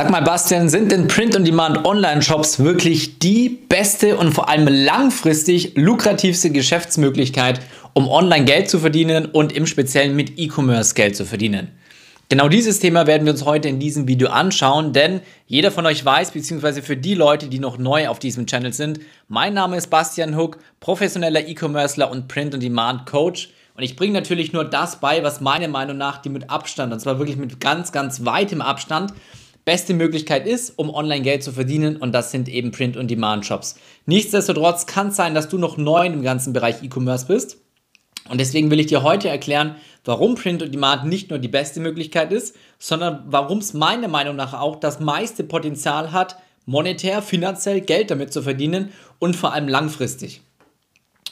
Sag mal, Bastian, sind denn Print-on-Demand-Online-Shops wirklich die beste und vor allem langfristig lukrativste Geschäftsmöglichkeit, um online Geld zu verdienen und im Speziellen mit E-Commerce Geld zu verdienen? Genau dieses Thema werden wir uns heute in diesem Video anschauen, denn jeder von euch weiß, beziehungsweise für die Leute, die noch neu auf diesem Channel sind, mein Name ist Bastian Hook, professioneller E-Commercer und Print-on-Demand-Coach. Und ich bringe natürlich nur das bei, was meiner Meinung nach die mit Abstand, und zwar wirklich mit ganz, ganz weitem Abstand, beste Möglichkeit ist, um online Geld zu verdienen und das sind eben Print- und Demand-Shops. Nichtsdestotrotz kann es sein, dass du noch neu im ganzen Bereich E-Commerce bist und deswegen will ich dir heute erklären, warum Print und Demand nicht nur die beste Möglichkeit ist, sondern warum es meiner Meinung nach auch das meiste Potenzial hat, monetär, finanziell Geld damit zu verdienen und vor allem langfristig.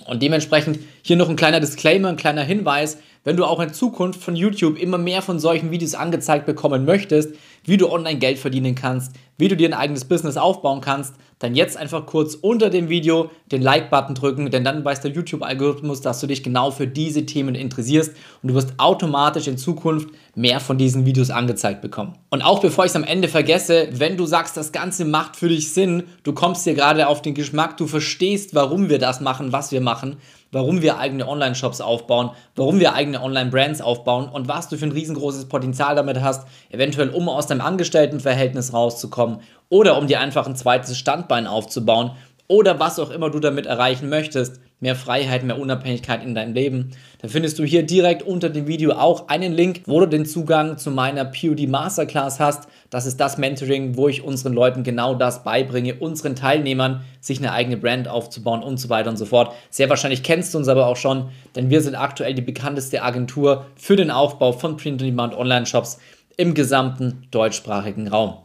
Und dementsprechend hier noch ein kleiner Disclaimer, ein kleiner Hinweis, wenn du auch in Zukunft von YouTube immer mehr von solchen Videos angezeigt bekommen möchtest, wie du online Geld verdienen kannst, wie du dir ein eigenes Business aufbauen kannst, dann jetzt einfach kurz unter dem Video den Like-Button drücken, denn dann weiß der YouTube-Algorithmus, dass du dich genau für diese Themen interessierst und du wirst automatisch in Zukunft mehr von diesen Videos angezeigt bekommen. Und auch bevor ich es am Ende vergesse, wenn du sagst, das Ganze macht für dich Sinn, du kommst dir gerade auf den Geschmack, du verstehst, warum wir das machen, was wir machen, warum wir eigene Online-Shops aufbauen, warum wir eigene Online-Brands aufbauen und was du für ein riesengroßes Potenzial damit hast, eventuell um aus deinem Angestelltenverhältnis rauszukommen oder um dir einfach ein zweites Standbein aufzubauen oder was auch immer du damit erreichen möchtest, mehr Freiheit, mehr Unabhängigkeit in deinem Leben, dann findest du hier direkt unter dem Video auch einen Link, wo du den Zugang zu meiner POD Masterclass hast. Das ist das Mentoring, wo ich unseren Leuten genau das beibringe, unseren Teilnehmern, sich eine eigene Brand aufzubauen und so weiter und so fort. Sehr wahrscheinlich kennst du uns aber auch schon, denn wir sind aktuell die bekannteste Agentur für den Aufbau von Print-on-Demand Online-Shops im gesamten deutschsprachigen Raum.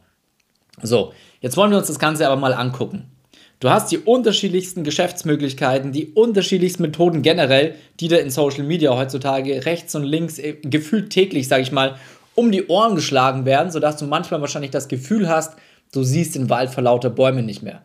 So, jetzt wollen wir uns das Ganze aber mal angucken. Du hast die unterschiedlichsten Geschäftsmöglichkeiten, die unterschiedlichsten Methoden generell, die dir in Social Media heutzutage rechts und links äh, gefühlt täglich, sage ich mal, um die Ohren geschlagen werden, sodass du manchmal wahrscheinlich das Gefühl hast, du siehst den Wald vor lauter Bäumen nicht mehr.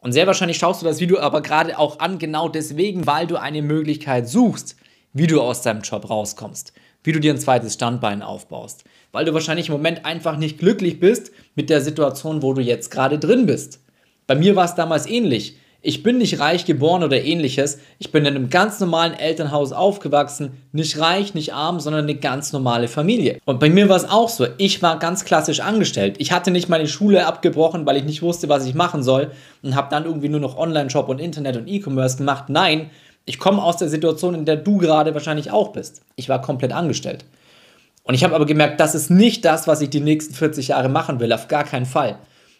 Und sehr wahrscheinlich schaust du das Video aber gerade auch an, genau deswegen, weil du eine Möglichkeit suchst, wie du aus deinem Job rauskommst, wie du dir ein zweites Standbein aufbaust, weil du wahrscheinlich im Moment einfach nicht glücklich bist mit der Situation, wo du jetzt gerade drin bist. Bei mir war es damals ähnlich. Ich bin nicht reich geboren oder ähnliches. Ich bin in einem ganz normalen Elternhaus aufgewachsen. Nicht reich, nicht arm, sondern eine ganz normale Familie. Und bei mir war es auch so. Ich war ganz klassisch angestellt. Ich hatte nicht meine Schule abgebrochen, weil ich nicht wusste, was ich machen soll und habe dann irgendwie nur noch Online-Shop und Internet und E-Commerce gemacht. Nein, ich komme aus der Situation, in der du gerade wahrscheinlich auch bist. Ich war komplett angestellt. Und ich habe aber gemerkt, das ist nicht das, was ich die nächsten 40 Jahre machen will. Auf gar keinen Fall.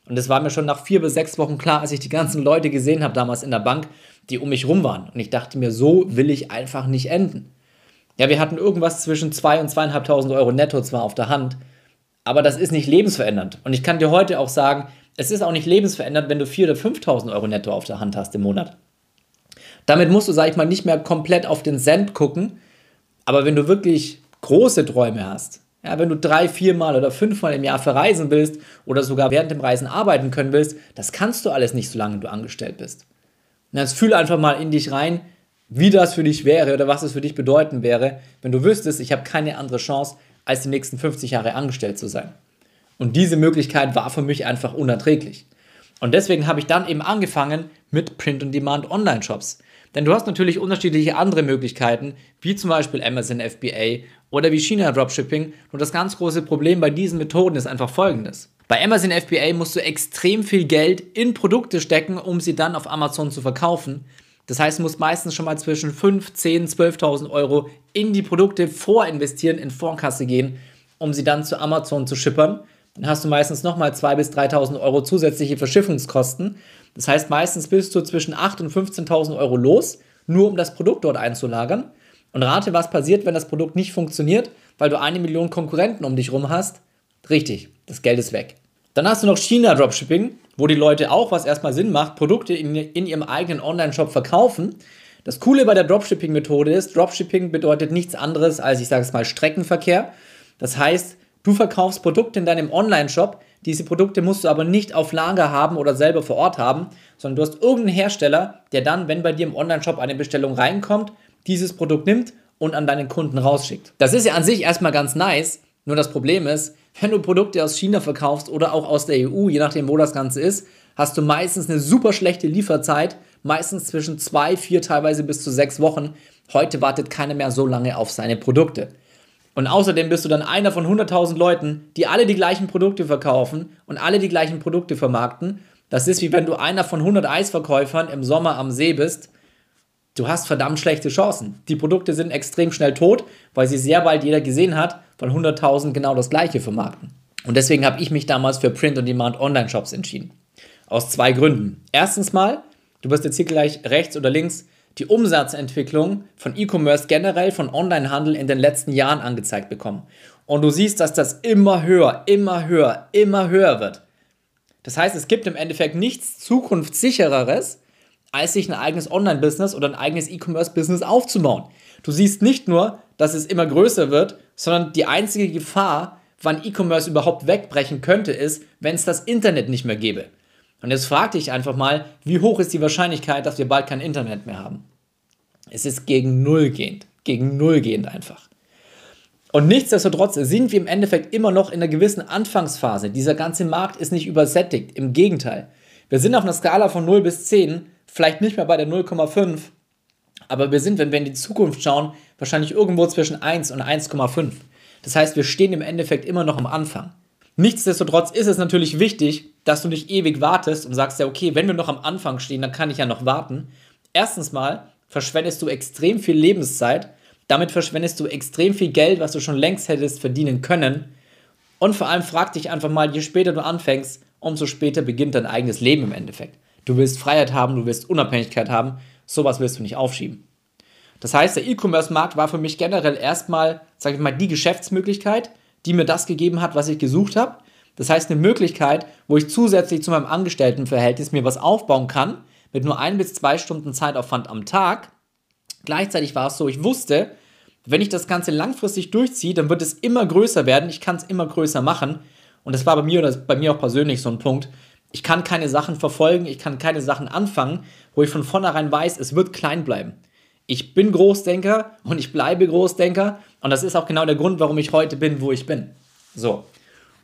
Und das war mir schon nach vier bis sechs Wochen klar, als ich die ganzen Leute gesehen habe damals in der Bank, die um mich rum waren. Und ich dachte mir, so will ich einfach nicht enden. Ja, wir hatten irgendwas zwischen 2.000 und 2.500 Euro netto zwar auf der Hand, aber das ist nicht lebensverändernd. Und ich kann dir heute auch sagen, es ist auch nicht lebensverändernd, wenn du 4.000 oder 5.000 Euro netto auf der Hand hast im Monat. Damit musst du, sag ich mal, nicht mehr komplett auf den Cent gucken, aber wenn du wirklich große Träume hast, ja, wenn du drei, viermal oder fünfmal im Jahr verreisen willst oder sogar während dem Reisen arbeiten können willst, das kannst du alles nicht, solange du angestellt bist. Und jetzt fühl einfach mal in dich rein, wie das für dich wäre oder was es für dich bedeuten wäre, wenn du wüsstest, ich habe keine andere Chance, als die nächsten 50 Jahre angestellt zu sein. Und diese Möglichkeit war für mich einfach unerträglich. Und deswegen habe ich dann eben angefangen mit Print-on-Demand Online-Shops. Denn du hast natürlich unterschiedliche andere Möglichkeiten, wie zum Beispiel Amazon FBA oder wie China Dropshipping. Nur das ganz große Problem bei diesen Methoden ist einfach folgendes. Bei Amazon FBA musst du extrem viel Geld in Produkte stecken, um sie dann auf Amazon zu verkaufen. Das heißt, du musst meistens schon mal zwischen 5, 10, 12.000 Euro in die Produkte vorinvestieren, in Vorkasse gehen, um sie dann zu Amazon zu schippern. Dann hast du meistens nochmal 2.000 bis 3.000 Euro zusätzliche Verschiffungskosten. Das heißt, meistens bist du zwischen 8.000 und 15.000 Euro los, nur um das Produkt dort einzulagern. Und rate, was passiert, wenn das Produkt nicht funktioniert, weil du eine Million Konkurrenten um dich rum hast. Richtig, das Geld ist weg. Dann hast du noch China Dropshipping, wo die Leute auch, was erstmal Sinn macht, Produkte in, in ihrem eigenen Online-Shop verkaufen. Das Coole bei der Dropshipping-Methode ist, Dropshipping bedeutet nichts anderes als, ich sage es mal, Streckenverkehr. Das heißt, du verkaufst Produkte in deinem Online-Shop, diese Produkte musst du aber nicht auf Lager haben oder selber vor Ort haben, sondern du hast irgendeinen Hersteller, der dann, wenn bei dir im Online-Shop eine Bestellung reinkommt, dieses Produkt nimmt und an deinen Kunden rausschickt. Das ist ja an sich erstmal ganz nice, Nur das Problem ist, wenn du Produkte aus China verkaufst oder auch aus der EU, je nachdem, wo das Ganze ist, hast du meistens eine super schlechte Lieferzeit, meistens zwischen zwei, vier, teilweise bis zu sechs Wochen. Heute wartet keiner mehr so lange auf seine Produkte. Und außerdem bist du dann einer von 100.000 Leuten, die alle die gleichen Produkte verkaufen und alle die gleichen Produkte vermarkten. Das ist wie wenn du einer von 100 Eisverkäufern im Sommer am See bist. Du hast verdammt schlechte Chancen. Die Produkte sind extrem schnell tot, weil sie sehr bald jeder gesehen hat, weil 100.000 genau das gleiche vermarkten. Und deswegen habe ich mich damals für Print-on-Demand Online-Shops entschieden. Aus zwei Gründen. Erstens mal, du wirst jetzt hier gleich rechts oder links die Umsatzentwicklung von E-Commerce generell, von Onlinehandel in den letzten Jahren angezeigt bekommen. Und du siehst, dass das immer höher, immer höher, immer höher wird. Das heißt, es gibt im Endeffekt nichts zukunftssichereres, als sich ein eigenes Online-Business oder ein eigenes E-Commerce-Business aufzubauen. Du siehst nicht nur, dass es immer größer wird, sondern die einzige Gefahr, wann E-Commerce überhaupt wegbrechen könnte, ist, wenn es das Internet nicht mehr gäbe. Und jetzt frag dich einfach mal, wie hoch ist die Wahrscheinlichkeit, dass wir bald kein Internet mehr haben? Es ist gegen Null gehend. Gegen Null gehend einfach. Und nichtsdestotrotz sind wir im Endeffekt immer noch in einer gewissen Anfangsphase. Dieser ganze Markt ist nicht übersättigt. Im Gegenteil. Wir sind auf einer Skala von 0 bis 10, vielleicht nicht mehr bei der 0,5, aber wir sind, wenn wir in die Zukunft schauen, wahrscheinlich irgendwo zwischen 1 und 1,5. Das heißt, wir stehen im Endeffekt immer noch am Anfang. Nichtsdestotrotz ist es natürlich wichtig, dass du nicht ewig wartest und sagst ja, okay, wenn wir noch am Anfang stehen, dann kann ich ja noch warten. Erstens mal verschwendest du extrem viel Lebenszeit, damit verschwendest du extrem viel Geld, was du schon längst hättest verdienen können. Und vor allem frag dich einfach mal, je später du anfängst, umso später beginnt dein eigenes Leben im Endeffekt. Du willst Freiheit haben, du willst Unabhängigkeit haben, sowas willst du nicht aufschieben. Das heißt, der E-Commerce-Markt war für mich generell erstmal, sage ich mal, die Geschäftsmöglichkeit, die mir das gegeben hat, was ich gesucht habe. Das heißt, eine Möglichkeit, wo ich zusätzlich zu meinem Angestelltenverhältnis mir was aufbauen kann, mit nur ein bis zwei Stunden Zeitaufwand am Tag. Gleichzeitig war es so, ich wusste, wenn ich das Ganze langfristig durchziehe, dann wird es immer größer werden. Ich kann es immer größer machen. Und das war bei mir oder bei mir auch persönlich so ein Punkt. Ich kann keine Sachen verfolgen, ich kann keine Sachen anfangen, wo ich von vornherein weiß, es wird klein bleiben. Ich bin Großdenker und ich bleibe Großdenker und das ist auch genau der Grund, warum ich heute bin, wo ich bin. So.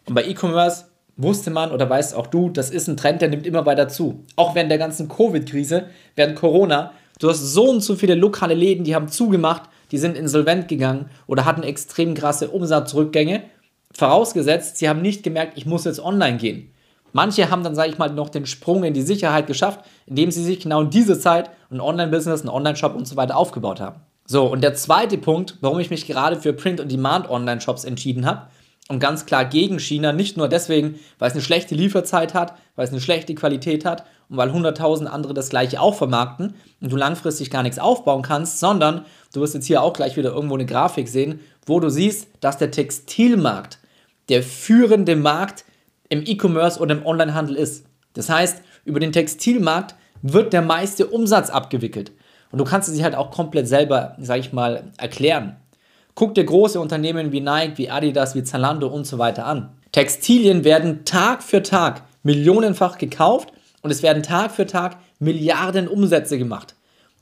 Und bei E-Commerce wusste man oder weißt auch du, das ist ein Trend, der nimmt immer weiter zu. Auch während der ganzen Covid-Krise, während Corona, du hast so und so viele lokale Läden, die haben zugemacht, die sind insolvent gegangen oder hatten extrem krasse Umsatzrückgänge. Vorausgesetzt, sie haben nicht gemerkt, ich muss jetzt online gehen. Manche haben dann, sage ich mal, noch den Sprung in die Sicherheit geschafft, indem sie sich genau in diese Zeit ein Online-Business, einen Online-Shop und so weiter aufgebaut haben. So, und der zweite Punkt, warum ich mich gerade für Print-on-Demand-Online-Shops entschieden habe, und ganz klar gegen China, nicht nur deswegen, weil es eine schlechte Lieferzeit hat, weil es eine schlechte Qualität hat und weil 100.000 andere das gleiche auch vermarkten und du langfristig gar nichts aufbauen kannst, sondern du wirst jetzt hier auch gleich wieder irgendwo eine Grafik sehen, wo du siehst, dass der Textilmarkt der führende Markt im E-Commerce oder im Onlinehandel ist. Das heißt, über den Textilmarkt wird der meiste Umsatz abgewickelt. Und du kannst es dir halt auch komplett selber, sag ich mal, erklären. Guck dir große Unternehmen wie Nike, wie Adidas, wie Zalando und so weiter an. Textilien werden Tag für Tag millionenfach gekauft und es werden Tag für Tag Milliarden Umsätze gemacht.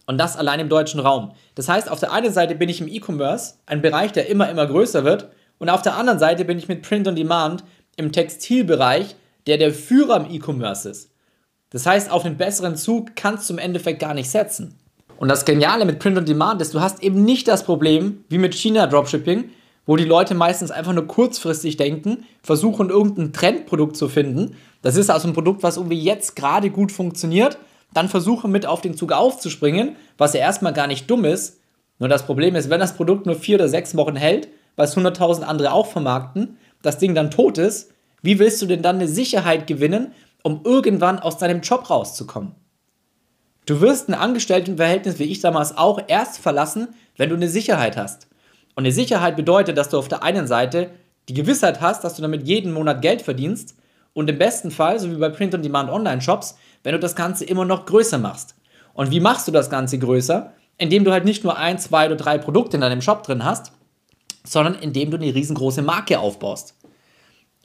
Und das allein im deutschen Raum. Das heißt, auf der einen Seite bin ich im E-Commerce, ein Bereich, der immer, immer größer wird, und auf der anderen Seite bin ich mit Print on Demand im Textilbereich, der der Führer im E-Commerce ist. Das heißt, auf einen besseren Zug kannst du im Endeffekt gar nicht setzen. Und das Geniale mit Print on Demand ist, du hast eben nicht das Problem wie mit China Dropshipping, wo die Leute meistens einfach nur kurzfristig denken, versuchen irgendein Trendprodukt zu finden. Das ist also ein Produkt, was irgendwie jetzt gerade gut funktioniert, dann versuchen mit auf den Zug aufzuspringen, was ja erstmal gar nicht dumm ist. Nur das Problem ist, wenn das Produkt nur vier oder sechs Wochen hält, weil es 100.000 andere auch vermarkten, das Ding dann tot ist, wie willst du denn dann eine Sicherheit gewinnen, um irgendwann aus deinem Job rauszukommen? Du wirst ein Angestelltenverhältnis, wie ich damals auch, erst verlassen, wenn du eine Sicherheit hast. Und eine Sicherheit bedeutet, dass du auf der einen Seite die Gewissheit hast, dass du damit jeden Monat Geld verdienst und im besten Fall, so wie bei Print-on-Demand-Online-Shops, wenn du das Ganze immer noch größer machst. Und wie machst du das Ganze größer? Indem du halt nicht nur ein, zwei oder drei Produkte in deinem Shop drin hast, sondern indem du eine riesengroße Marke aufbaust.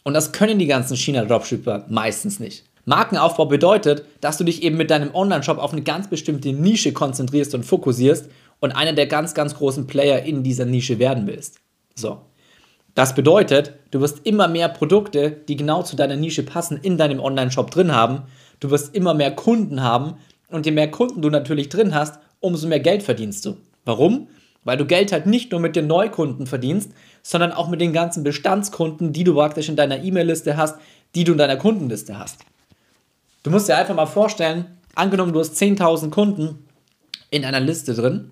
Und das können die ganzen China-Dropshipper meistens nicht. Markenaufbau bedeutet, dass du dich eben mit deinem Online-Shop auf eine ganz bestimmte Nische konzentrierst und fokussierst und einer der ganz, ganz großen Player in dieser Nische werden willst. So. Das bedeutet, du wirst immer mehr Produkte, die genau zu deiner Nische passen, in deinem Online-Shop drin haben. Du wirst immer mehr Kunden haben. Und je mehr Kunden du natürlich drin hast, umso mehr Geld verdienst du. Warum? Weil du Geld halt nicht nur mit den Neukunden verdienst, sondern auch mit den ganzen Bestandskunden, die du praktisch in deiner E-Mail-Liste hast, die du in deiner Kundenliste hast. Du musst dir einfach mal vorstellen, angenommen, du hast 10.000 Kunden in einer Liste drin.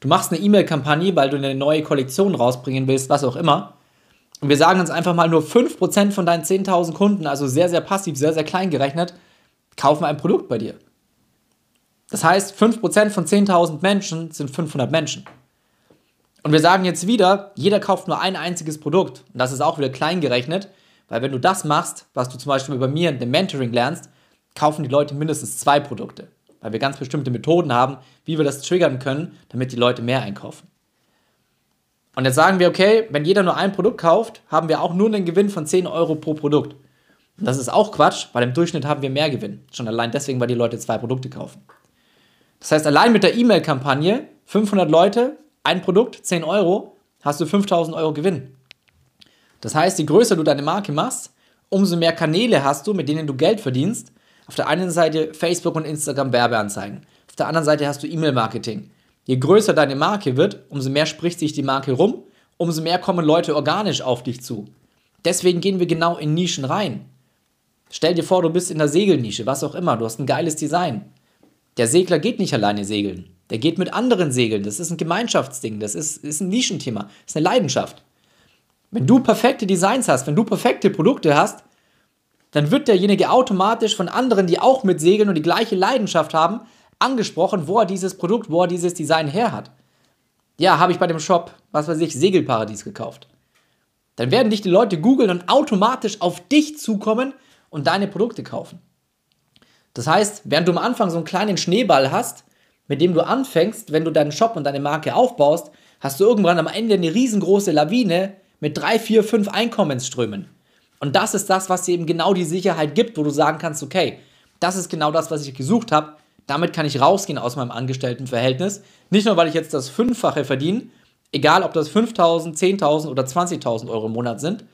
Du machst eine E-Mail-Kampagne, weil du eine neue Kollektion rausbringen willst, was auch immer. Und wir sagen uns einfach mal, nur 5% von deinen 10.000 Kunden, also sehr, sehr passiv, sehr, sehr klein gerechnet, kaufen ein Produkt bei dir. Das heißt, 5% von 10.000 Menschen sind 500 Menschen. Und wir sagen jetzt wieder, jeder kauft nur ein einziges Produkt. Und das ist auch wieder klein gerechnet, weil wenn du das machst, was du zum Beispiel bei mir in dem Mentoring lernst, kaufen die Leute mindestens zwei Produkte. Weil wir ganz bestimmte Methoden haben, wie wir das triggern können, damit die Leute mehr einkaufen. Und jetzt sagen wir, okay, wenn jeder nur ein Produkt kauft, haben wir auch nur einen Gewinn von 10 Euro pro Produkt. Und das ist auch Quatsch, weil im Durchschnitt haben wir mehr Gewinn. Schon allein deswegen, weil die Leute zwei Produkte kaufen. Das heißt, allein mit der E-Mail-Kampagne, 500 Leute, ein Produkt, 10 Euro, hast du 5000 Euro Gewinn. Das heißt, je größer du deine Marke machst, umso mehr Kanäle hast du, mit denen du Geld verdienst. Auf der einen Seite Facebook und Instagram Werbeanzeigen. Auf der anderen Seite hast du E-Mail-Marketing. Je größer deine Marke wird, umso mehr spricht sich die Marke rum, umso mehr kommen Leute organisch auf dich zu. Deswegen gehen wir genau in Nischen rein. Stell dir vor, du bist in der Segelnische, was auch immer, du hast ein geiles Design. Der Segler geht nicht alleine segeln. Der geht mit anderen segeln. Das ist ein Gemeinschaftsding, das ist, ist ein Nischenthema, das ist eine Leidenschaft. Wenn du perfekte Designs hast, wenn du perfekte Produkte hast, dann wird derjenige automatisch von anderen, die auch mit segeln und die gleiche Leidenschaft haben, angesprochen, wo er dieses Produkt, wo er dieses Design her hat. Ja, habe ich bei dem Shop, was weiß ich, Segelparadies gekauft. Dann werden dich die Leute googeln und automatisch auf dich zukommen und deine Produkte kaufen. Das heißt, während du am Anfang so einen kleinen Schneeball hast, mit dem du anfängst, wenn du deinen Shop und deine Marke aufbaust, hast du irgendwann am Ende eine riesengroße Lawine mit drei, vier, fünf Einkommensströmen. Und das ist das, was dir eben genau die Sicherheit gibt, wo du sagen kannst, okay, das ist genau das, was ich gesucht habe. Damit kann ich rausgehen aus meinem Angestelltenverhältnis. Nicht nur, weil ich jetzt das Fünffache verdiene, egal ob das 5.000, 10.000 oder 20.000 Euro im Monat sind,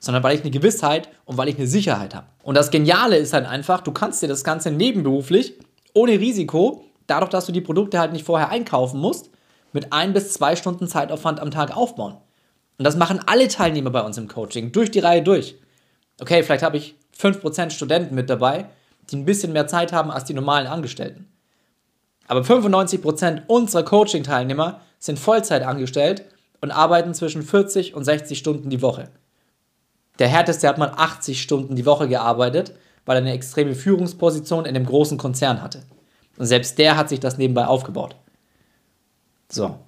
sondern weil ich eine Gewissheit und weil ich eine Sicherheit habe. Und das Geniale ist halt einfach, du kannst dir das Ganze nebenberuflich, ohne Risiko, dadurch, dass du die Produkte halt nicht vorher einkaufen musst, mit ein bis zwei Stunden Zeitaufwand am Tag aufbauen. Und das machen alle Teilnehmer bei uns im Coaching, durch die Reihe durch. Okay, vielleicht habe ich 5% Studenten mit dabei, die ein bisschen mehr Zeit haben als die normalen Angestellten. Aber 95% unserer Coaching-Teilnehmer sind Vollzeit angestellt und arbeiten zwischen 40 und 60 Stunden die Woche. Der härteste hat mal 80 Stunden die Woche gearbeitet, weil er eine extreme Führungsposition in einem großen Konzern hatte. Und selbst der hat sich das nebenbei aufgebaut. So.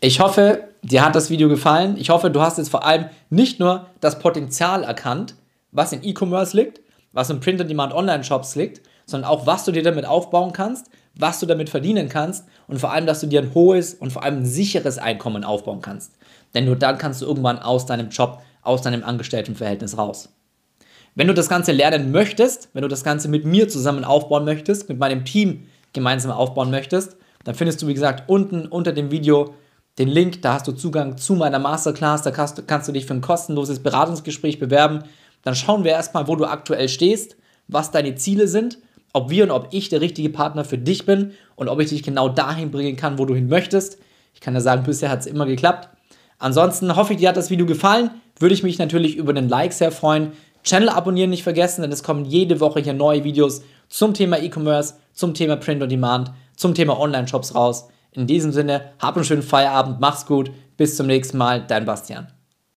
Ich hoffe, dir hat das Video gefallen. Ich hoffe, du hast jetzt vor allem nicht nur das Potenzial erkannt, was in E-Commerce liegt, was in Print-on-Demand-Online-Shops liegt, sondern auch, was du dir damit aufbauen kannst, was du damit verdienen kannst und vor allem, dass du dir ein hohes und vor allem ein sicheres Einkommen aufbauen kannst. Denn nur dann kannst du irgendwann aus deinem Job, aus deinem Angestelltenverhältnis raus. Wenn du das Ganze lernen möchtest, wenn du das Ganze mit mir zusammen aufbauen möchtest, mit meinem Team gemeinsam aufbauen möchtest, dann findest du, wie gesagt, unten unter dem Video den Link, da hast du Zugang zu meiner Masterclass, da kannst, kannst du dich für ein kostenloses Beratungsgespräch bewerben dann schauen wir erstmal, wo du aktuell stehst, was deine Ziele sind, ob wir und ob ich der richtige Partner für dich bin und ob ich dich genau dahin bringen kann, wo du hin möchtest. Ich kann ja sagen, bisher hat es immer geklappt. Ansonsten hoffe ich, dir hat das Video gefallen. Würde ich mich natürlich über den Like sehr freuen. Channel abonnieren nicht vergessen, denn es kommen jede Woche hier neue Videos zum Thema E-Commerce, zum Thema Print on Demand, zum Thema Online-Shops raus. In diesem Sinne, hab einen schönen Feierabend, mach's gut, bis zum nächsten Mal, dein Bastian.